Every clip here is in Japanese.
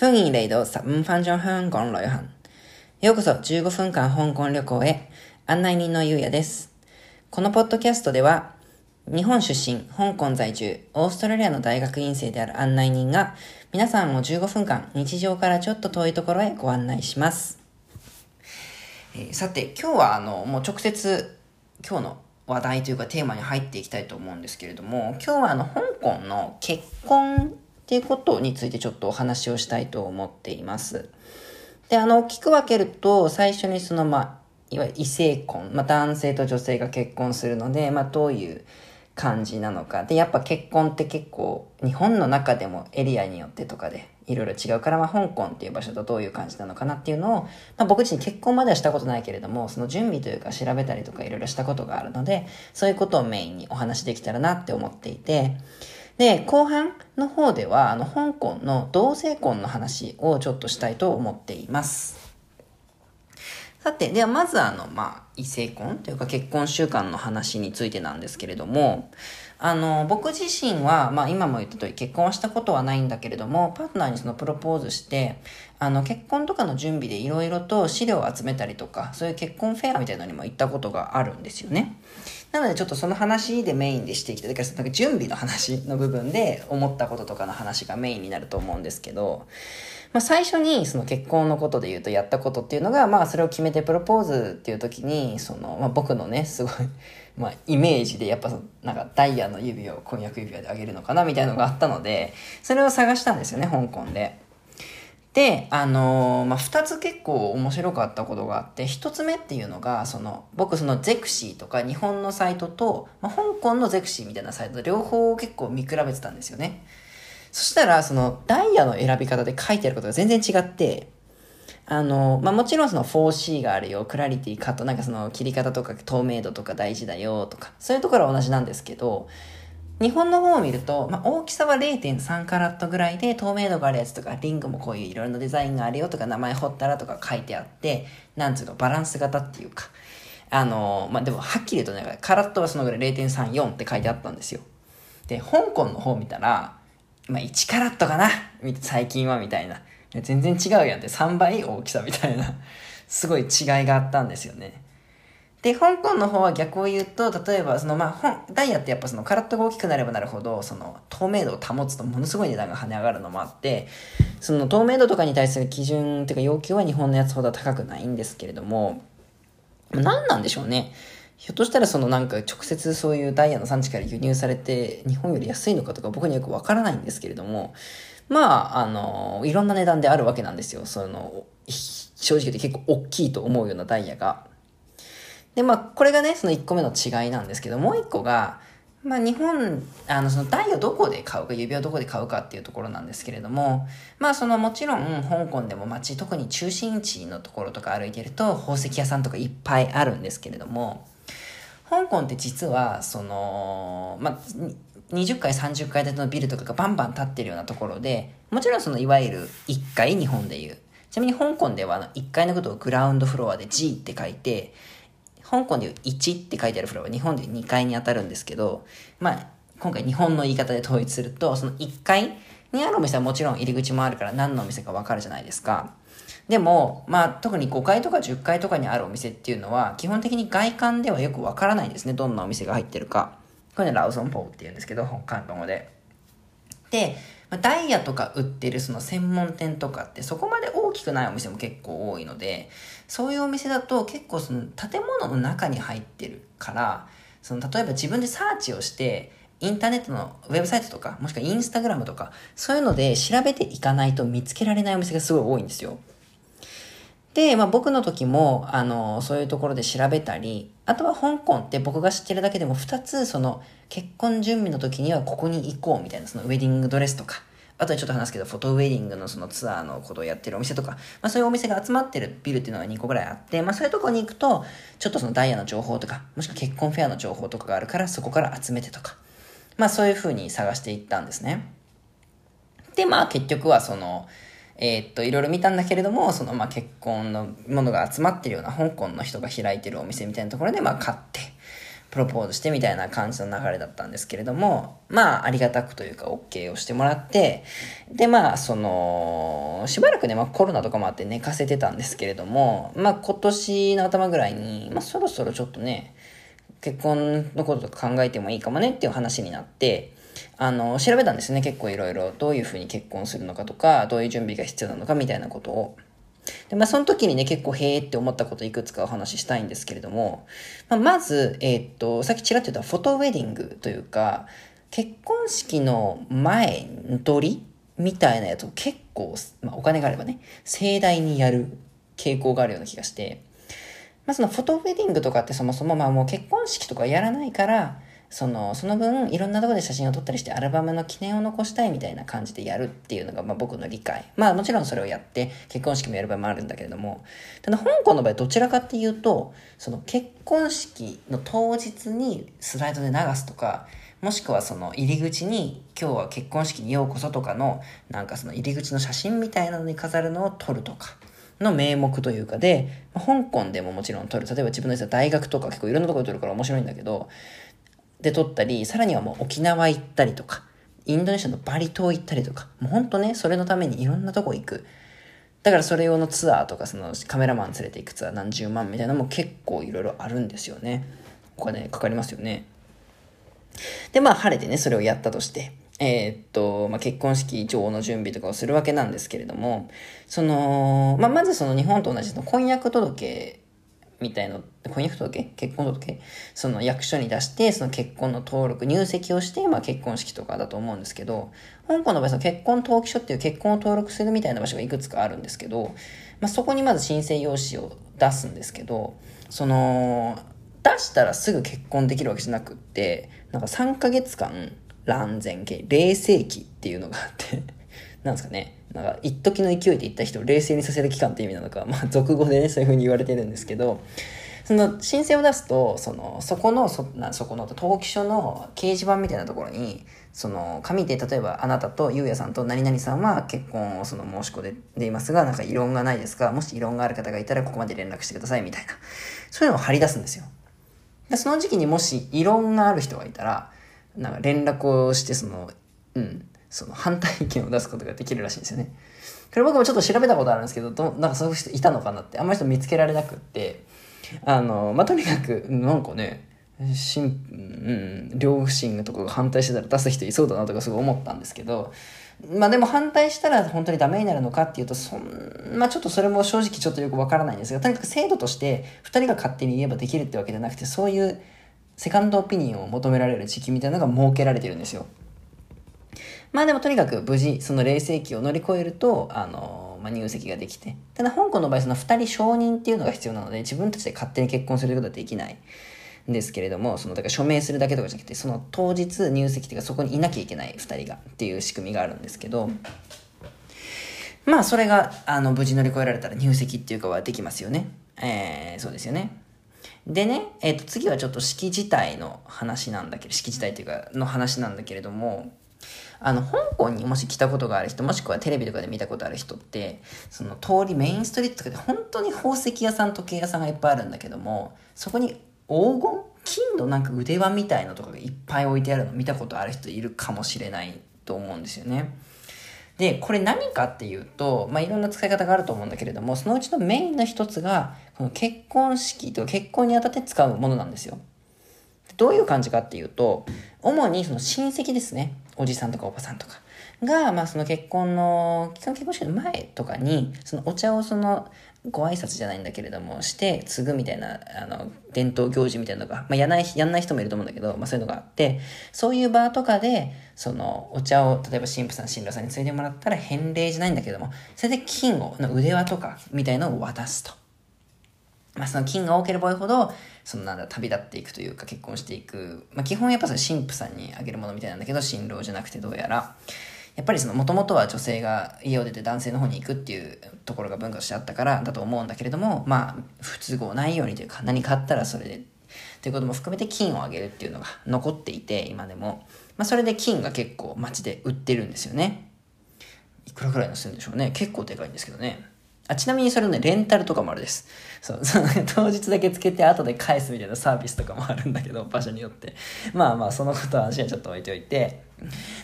歡迎嚟到十五分鐘香港旅行。ようこそ15分間香港旅行へ。案内人のゆうやです。このポッドキャストでは、日本出身、香港在住、オーストラリアの大学院生である案内人が、皆さんを15分間、日常からちょっと遠いところへご案内します。えーさて、今日はあの、もう直接、今日の話題というかテーマに入っていきたいと思うんですけれども、今日はあの、香港の結婚っていうことについてちょっとお話をしたいと思っています。で、あの、大きく分けると、最初にその、まあ、いわゆる異性婚、まあ、男性と女性が結婚するので、まあ、どういう感じなのか。で、やっぱ結婚って結構、日本の中でもエリアによってとかで、いろいろ違うから、まあ、香港っていう場所とどういう感じなのかなっていうのを、まあ、僕自身結婚まではしたことないけれども、その準備というか調べたりとかいろいろしたことがあるので、そういうことをメインにお話できたらなって思っていて、で、後半の方では、あの、香港の同性婚の話をちょっとしたいと思っています。さて、ではまずあの、まあ、異性婚というか結婚習慣の話についてなんですけれども、あの、僕自身は、まあ今も言った通り結婚はしたことはないんだけれども、パートナーにそのプロポーズして、あの、結婚とかの準備でいろいろと資料を集めたりとか、そういう結婚フェアみたいなのにも行ったことがあるんですよね。なのでちょっとその話でメインでしていきたい。だからなんか準備の話の部分で思ったこととかの話がメインになると思うんですけど、まあ、最初にその結婚のことで言うとやったことっていうのが、まあそれを決めてプロポーズっていう時に、その、まあ僕のね、すごい、まあイメージでやっぱなんかダイヤの指を婚約指輪であげるのかなみたいなのがあったので、それを探したんですよね、香港で。で、あのーまあ、二つ結構面白かったことがあって、一つ目っていうのが、その、僕そのゼクシーとか日本のサイトと、まあ、香港のゼクシーみたいなサイト、両方結構見比べてたんですよね。そしたら、その、ダイヤの選び方で書いてあることが全然違って、あの、まあ、もちろんその 4C があるよ、クラリティ、カット、なんかその切り方とか透明度とか大事だよとか、そういうところは同じなんですけど、日本の方を見ると、まあ、大きさは0.3カラットぐらいで透明度があるやつとか、リングもこういういろいろなデザインがあるよとか、名前彫ったらとか書いてあって、なんつうの、バランス型っていうか、あの、まあ、でもはっきり言うとね、カラットはそのぐらい0.34って書いてあったんですよ。で、香港の方見たら、まあ、1カラットかな最近はみたいな。全然違うやんって3倍大きさみたいな、すごい違いがあったんですよね。で、香港の方は逆を言うと、例えば、その、まあ、本ダイヤってやっぱそのカラットが大きくなればなるほど、その、透明度を保つとものすごい値段が跳ね上がるのもあって、その透明度とかに対する基準っていうか要求は日本のやつほどは高くないんですけれども、何なんでしょうね。ひょっとしたらそのなんか直接そういうダイヤの産地から輸入されて日本より安いのかとか僕にはよくわからないんですけれども、まあ、あの、いろんな値段であるわけなんですよ。その、正直言って結構大きいと思うようなダイヤが。で、まあ、これがね、その1個目の違いなんですけど、もう1個が、まあ、日本、あの、そのダイをどこで買うか、指輪をどこで買うかっていうところなんですけれども、まあ、そのもちろん、香港でも街、特に中心地のところとか歩いてると、宝石屋さんとかいっぱいあるんですけれども、香港って実は、その、まあ、20階、30階建てのビルとかがバンバン建ってるようなところで、もちろんそのいわゆる1階、日本でいう。ちなみに香港では1階のことをグラウンドフロアで G って書いて、香港でいう1って書いてあるフロアは日本で2階に当たるんですけど、まあ、今回日本の言い方で統一すると、その1階にあるお店はもちろん入り口もあるから何のお店かわかるじゃないですか。でも、まあ、特に5階とか10階とかにあるお店っていうのは、基本的に外観ではよくわからないんですね。どんなお店が入ってるか。これね、ラウソンポーって言うんですけど、広東語で。で、まあダイヤとか売ってるその専門店とかってそこまで大きくないお店も結構多いので、そういうお店だと結構その建物の中に入ってるから、その例えば自分でサーチをして、インターネットのウェブサイトとか、もしくはインスタグラムとか、そういうので調べていかないと見つけられないお店がすごい多いんですよ。で、まあ僕の時も、あの、そういうところで調べたり、あとは香港って僕が知ってるだけでも2つ、その、結婚準備の時にはここに行こうみたいな、そのウェディングドレスとか、あとはちょっと話すけど、フォトウェディングのそのツアーのことをやってるお店とか、まあそういうお店が集まってるビルっていうのが2個ぐらいあって、まあそういうとこに行くと、ちょっとそのダイヤの情報とか、もしくは結婚フェアの情報とかがあるから、そこから集めてとか、まあそういう風に探していったんですね。で、まあ結局はその、えーっと、いろいろ見たんだけれども、その、まあ、結婚のものが集まってるような香港の人が開いてるお店みたいなところで、まあ、買って、プロポーズしてみたいな感じの流れだったんですけれども、まあ、ありがたくというか、OK をしてもらって、で、まあ、その、しばらくね、まあ、コロナとかもあって寝かせてたんですけれども、まあ、今年の頭ぐらいに、まあ、そろそろちょっとね、結婚のこととか考えてもいいかもねっていう話になって、あの、調べたんですね、結構いろいろ。どういうふうに結婚するのかとか、どういう準備が必要なのかみたいなことを。で、まあ、その時にね、結構へえって思ったこといくつかお話ししたいんですけれども、まあ、まず、えー、っと、さっきちらっと言ったフォトウェディングというか、結婚式の前取りみたいなやつを結構、まあ、お金があればね、盛大にやる傾向があるような気がして、まあ、そのフォトウェディングとかってそもそもまあもう結婚式とかやらないから、その、その分、いろんなとこで写真を撮ったりして、アルバムの記念を残したいみたいな感じでやるっていうのが、まあ僕の理解。まあもちろんそれをやって、結婚式もやる場合もあるんだけれども、ただ香港の場合どちらかっていうと、その結婚式の当日にスライドで流すとか、もしくはその入り口に今日は結婚式にようこそとかのなんかその入り口の写真みたいなのに飾るのを撮るとかの名目というかで、香港でももちろん撮る。例えば自分の大学とか結構いろんなところで撮るから面白いんだけど、で撮ったり、さらにはもう沖縄行ったりとか、インドネシアのバリ島行ったりとか、もうほんとね、それのためにいろんなとこ行く。だからそれ用のツアーとか、そのカメラマン連れて行くツアー何十万みたいなのも結構いろいろあるんですよね。お金かかりますよね。で、まあ晴れてね、それをやったとして、えー、っと、まあ、結婚式上の準備とかをするわけなんですけれども、その、まあ、まずその日本と同じの婚約届みたいな、婚約届結婚届その役所に出して、その結婚の登録、入籍をして、まあ結婚式とかだと思うんですけど、香港の場合、その結婚登記書っていう結婚を登録するみたいな場所がいくつかあるんですけど、まあそこにまず申請用紙を出すんですけど、その、出したらすぐ結婚できるわけじゃなくって、なんか3ヶ月間、乱前期、冷静期っていうのがあってなんですかね。なんか、一時の勢いで言った人を冷静にさせる期間って意味なのか、まあ、俗語でね、そういう風に言われてるんですけど、その申請を出すと、その、そこの、そ、なそこの登記書の掲示板みたいなところに、その、紙で例えばあなたとゆうやさんと何々さんは結婚をその申し込んでいますが、なんか異論がないですかもし異論がある方がいたらここまで連絡してくださいみたいな。そういうのを貼り出すんですよ。でその時期にもし異論がある人がいたら、なんか連絡をして、その、うん、その反対意見を出すことができるらしいんですよね。これ僕もちょっと調べたことあるんですけど、どなんかそういう人いたのかなって、あんまり人見つけられなくって、あの、まあ、とにかく、なんかね、しん、うん、両親とかが反対してたら出す人いそうだなとかすごい思ったんですけど、まあでも反対したら本当にダメになるのかっていうと、そん、まあちょっとそれも正直ちょっとよくわからないんですが、とにかく制度として二人が勝手に言えばできるってわけじゃなくて、そういうセカンドオピニオンを求められる時期みたいなのが設けられてるんですよ。まあでもとにかく無事、その冷静期を乗り越えると、あの、まあ、入籍ができて。ただ香港の場合、その二人承認っていうのが必要なので、自分たちで勝手に結婚することはできない。んですけれども、その、だから署名するだけとかじゃなくて、その当日入籍っていうかそこにいなきゃいけない二人がっていう仕組みがあるんですけど、まあそれが、あの、無事乗り越えられたら入籍っていうかはできますよね。えー、そうですよね。でね、えっ、ー、と、次はちょっと式自体の話なんだけど、式自体っていうか、の話なんだけれども、あの、香港にもし来たことがある人、もしくはテレビとかで見たことある人って、その通り、メインストリートとかで本当に宝石屋さん、時計屋さんがいっぱいあるんだけども、そこに黄金金のなんか腕輪みたいなとかがいっぱい置いてあるの見たことある人いるかもしれないと思うんですよね。で、これ何かっていうと、まあ、いろんな使い方があると思うんだけれども、そのうちのメインの一つが、この結婚式と結婚にあたって使うものなんですよ。どういう感じかっていうと、主にその親戚ですね。おじさんとかおばさんとか。が、まあその結婚の、結婚式の前とかに、そのお茶をその、ご挨拶じゃないんだけれども、して、継ぐみたいな、あの、伝統行事みたいなのが、まあ、やない、やんない人もいると思うんだけど、まあ、そういうのがあって、そういう場とかで、その、お茶を、例えば神父さん、新郎さんに継いでもらったら、返礼じゃないんだけども、それで金を、の腕輪とか、みたいのを渡すと。まあ、その金が多ければ多いほど、そのなんだ、旅立っていくというか、結婚していく。まあ、基本やっぱそれ神父さんにあげるものみたいなんだけど、新郎じゃなくてどうやら。やっぱりその、もともとは女性が家を出て男性の方に行くっていうところが文化としてあったからだと思うんだけれども、まあ、不都合ないようにというか、何かあったらそれで、ということも含めて金をあげるっていうのが残っていて、今でも。まあ、それで金が結構街で売ってるんですよね。いくらぐらいのするんでしょうね。結構でかいんですけどね。あ、ちなみにそれね、レンタルとかもあるです。そう、その当日だけつけて後で返すみたいなサービスとかもあるんだけど、場所によって。まあまあ、そのことは話はちょっと置いておいて。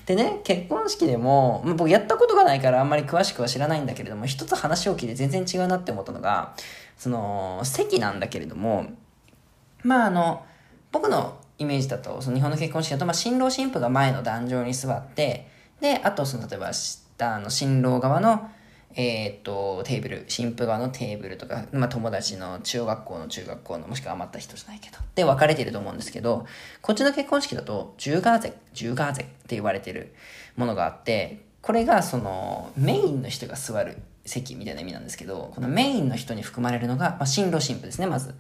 でね、結婚式でも、僕やったことがないからあんまり詳しくは知らないんだけれども、一つ話を聞いて全然違うなって思ったのが、その、席なんだけれども、まああの、僕のイメージだと、その日本の結婚式だと、まあ新郎新婦が前の壇上に座って、で、あとその、例えば、あの、新郎側のえー、っと、テーブル、新婦側のテーブルとか、まあ、友達の中学校の中学校の、もしくは余った人じゃないけど、で分かれてると思うんですけど、こっちの結婚式だと、ジューガーゼ、ジューガーゼって言われてるものがあって、これがその、メインの人が座る席みたいな意味なんですけど、このメインの人に含まれるのが、まあ、新郎新婦ですね、まず。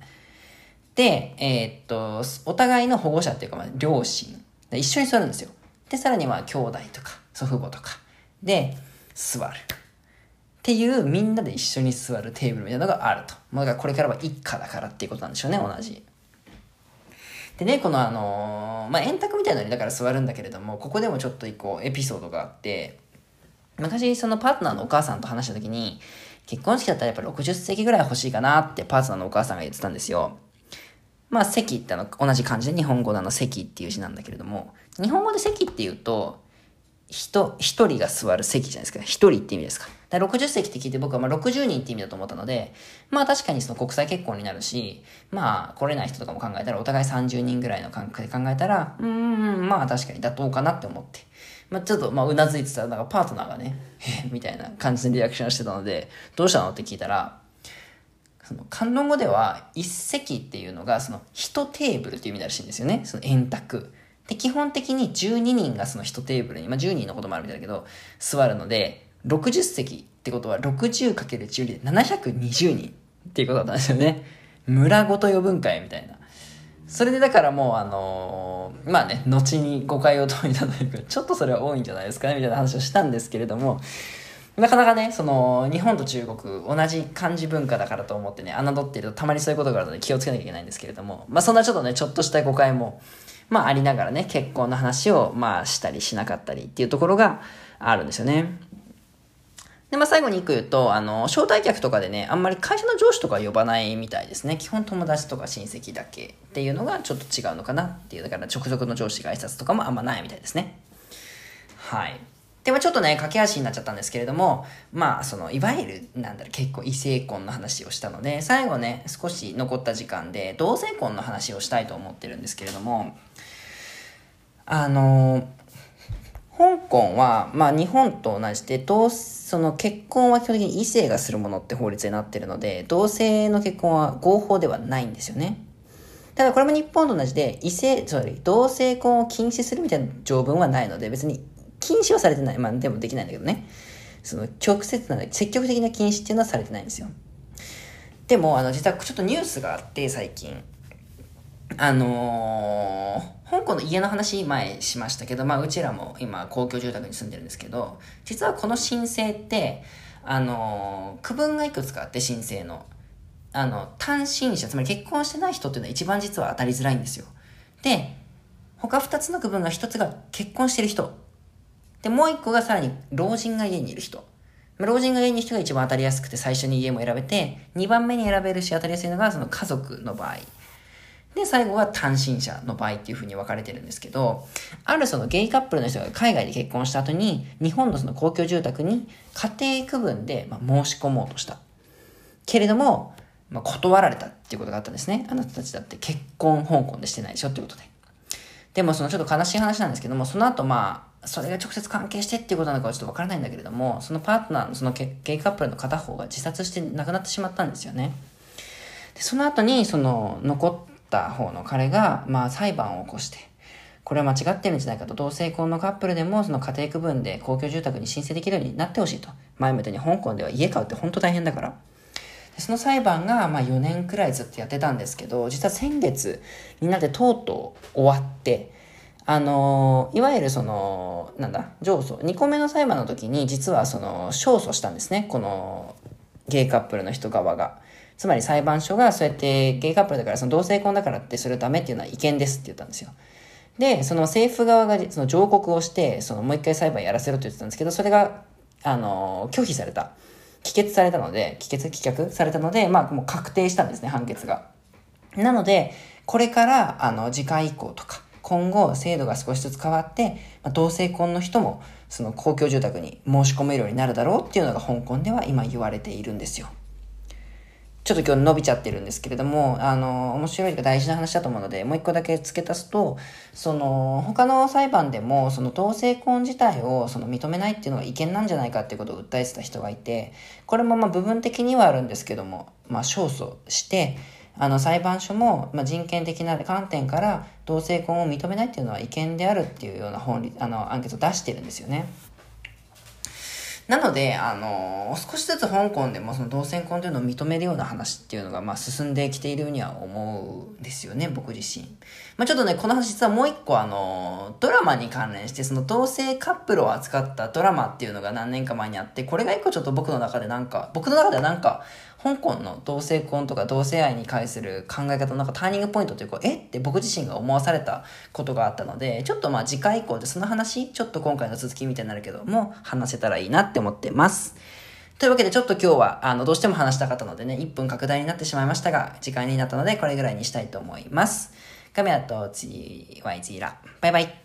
で、えー、っと、お互いの保護者っていうか、まあ、両親。一緒に座るんですよ。で、さらには兄弟とか、祖父母とか。で、座る。っていうみんなで一緒に座るテーブルみたいなのがあると。まあ、だからこれからは一家だからっていうことなんでしょうね、同じ。でね、このあのー、まあ、円卓みたいなのにだから座るんだけれども、ここでもちょっと一個エピソードがあって、昔そのパートナーのお母さんと話した時に、結婚式だったらやっぱ60席ぐらい欲しいかなってパートナーのお母さんが言ってたんですよ。まあ席ってあの同じ漢字で日本語のあの席っていう字なんだけれども、日本語で席っていうと、人、一人が座る席じゃないですか。一人って意味ですか。だ60席って聞いて僕はまあ60人って意味だと思ったので、まあ確かにその国際結婚になるし、まあ来れない人とかも考えたらお互い30人ぐらいの感覚で考えたら、うん、まあ確かに妥当かなって思って。まあちょっとまあうなずいてたら、なんかパートナーがね、みたいな感じでリアクションしてたので、どうしたのって聞いたら、その、観音語では、一席っていうのが、その、一テーブルっていう意味らしいんですよね。その円卓。で、基本的に12人がその一テーブルに、まあ10人のこともあるみたいだけど、座るので、60席ってことは 60×12 で720人っていうことだったんですよね。村ごと呼ぶんかいみたいな。それでだからもうあのー、まあね、後に誤解を解いたというか、ちょっとそれは多いんじゃないですかねみたいな話をしたんですけれども、なかなかね、その、日本と中国、同じ漢字文化だからと思ってね、侮っているとたまにそういうことがあるので気をつけなきゃいけないんですけれども、まあそんなちょっとね、ちょっとした誤解も、まあありながらね、結婚の話を、まあしたりしなかったりっていうところがあるんですよね。で、まあ最後に一個言うと、あの、招待客とかでね、あんまり会社の上司とか呼ばないみたいですね。基本友達とか親戚だけっていうのがちょっと違うのかなっていう、だから直属の上司が挨拶とかもあんまないみたいですね。はい。でもちょっとね、駆け足になっちゃったんですけれども、まあ、その、いわゆる、なんだろう、結構異性婚の話をしたので、最後ね、少し残った時間で、同性婚の話をしたいと思ってるんですけれども、あの香港は、まあ日本と同じで、同、その結婚は基本的に異性がするものって法律になってるので、同性の結婚は合法ではないんですよね。ただこれも日本と同じで、異性、つまり同性婚を禁止するみたいな条文はないので、別に禁止はされてない。まあでもできないんだけどね。その直接な、積極的な禁止っていうのはされてないんですよ。でも、あの、実はちょっとニュースがあって、最近。あのー、香港の家の話前しましたけど、まあうちらも今公共住宅に住んでるんですけど、実はこの申請って、あのー、区分がいくつかあって申請の。あの、単身者、つまり結婚してない人っていうのは一番実は当たりづらいんですよ。で、他二つの区分が一つが結婚してる人。で、もう一個がさらに老人が家にいる人。老人が家にいる人が一番当たりやすくて最初に家も選べて、二番目に選べるし当たりやすいのがその家族の場合。で、最後は単身者の場合っていう風に分かれてるんですけど、あるそのゲイカップルの人が海外で結婚した後に、日本のその公共住宅に家庭区分でま申し込もうとした。けれども、まあ、断られたっていうことがあったんですね。あなたたちだって結婚香港でしてないでしょっていうことで。でもそのちょっと悲しい話なんですけども、その後まあ、それが直接関係してっていうことなのかはちょっとわからないんだけれども、そのパートナーのそのゲイカップルの片方が自殺して亡くなってしまったんですよね。でその後に、その残った方の彼が、まあ裁判を起こして、これは間違ってるんじゃないかと、同性婚のカップルでもその家庭区分で公共住宅に申請できるようになってほしいと。前向きに香港では家買うって本当大変だから。その裁判がまあ4年くらいずっとやってたんですけど、実は先月になってとうとう終わって、あのいわゆるその、なんだ、上訴、2個目の裁判の時に実はその、勝訴したんですね、この、ゲイカップルの人側が。つまり裁判所がそうやってゲイカップルだからその同性婚だからってそれダメっていうのは違憲ですって言ったんですよ。で、その政府側がその上告をして、そのもう一回裁判やらせろって言ってたんですけど、それが、あの、拒否された。帰結されたので、帰結、棄却されたので、まあもう確定したんですね、判決が。なので、これから、あの、次回以降とか、今後制度が少しずつ変わって、まあ、同性婚の人もその公共住宅に申し込めるようになるだろうっていうのが香港では今言われているんですよ。ちょっと今日伸びちゃってるんですけれども、あの、面白いとか大事な話だと思うので、もう一個だけ付け足すと、その、他の裁判でも、その同性婚自体をその認めないっていうのが違憲なんじゃないかっていうことを訴えてた人がいて、これもまあ部分的にはあるんですけども、まあ勝訴して、あの裁判所も、まあ、人権的な観点から同性婚を認めないっていうのは違憲であるっていうような本あのアンケートを出してるんですよね。なので、あの少しずつ香港でもその同性婚というのを認めるような話っていうのが、まあ、進んできているようには思うんですよね、僕自身。まあ、ちょっとね、この話実はもう一個あのドラマに関連して、その同性カップルを扱ったドラマっていうのが何年か前にあって、これが一個ちょっと僕の中でなんか、僕の中ではなんか、香港の同性婚とか同性愛に関する考え方のなんかターニングポイントというか、え？って僕自身が思わされたことがあったので、ちょっとまあ次回以降でその話、ちょっと今回の続きみたいになるけども、話せたらいいなって思ってます。というわけでちょっと今日は、あの、どうしても話したかったのでね、1分拡大になってしまいましたが、時間になったのでこれぐらいにしたいと思います。カメラと次はイジーラ。バイバイ。